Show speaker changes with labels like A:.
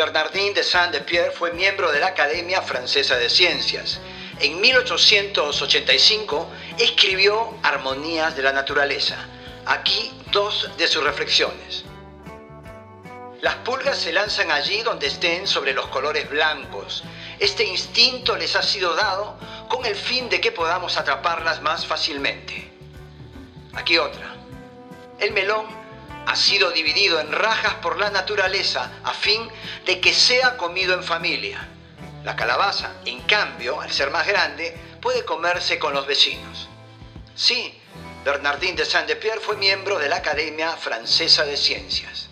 A: Bernardin de Saint-Pierre fue miembro de la Academia Francesa de Ciencias. En 1885 escribió Armonías de la Naturaleza. Aquí dos de sus reflexiones. Las pulgas se lanzan allí donde estén sobre los colores blancos. Este instinto les ha sido dado con el fin de que podamos atraparlas más fácilmente. Aquí otra. El melón ha sido dividido en rajas por la naturaleza a fin de que sea comido en familia. La calabaza, en cambio, al ser más grande, puede comerse con los vecinos. Sí, Bernardin de Saint-Pierre fue miembro de la Academia Francesa de Ciencias.